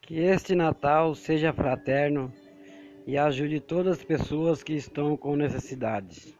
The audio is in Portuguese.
Que este Natal seja fraterno e ajude todas as pessoas que estão com necessidades.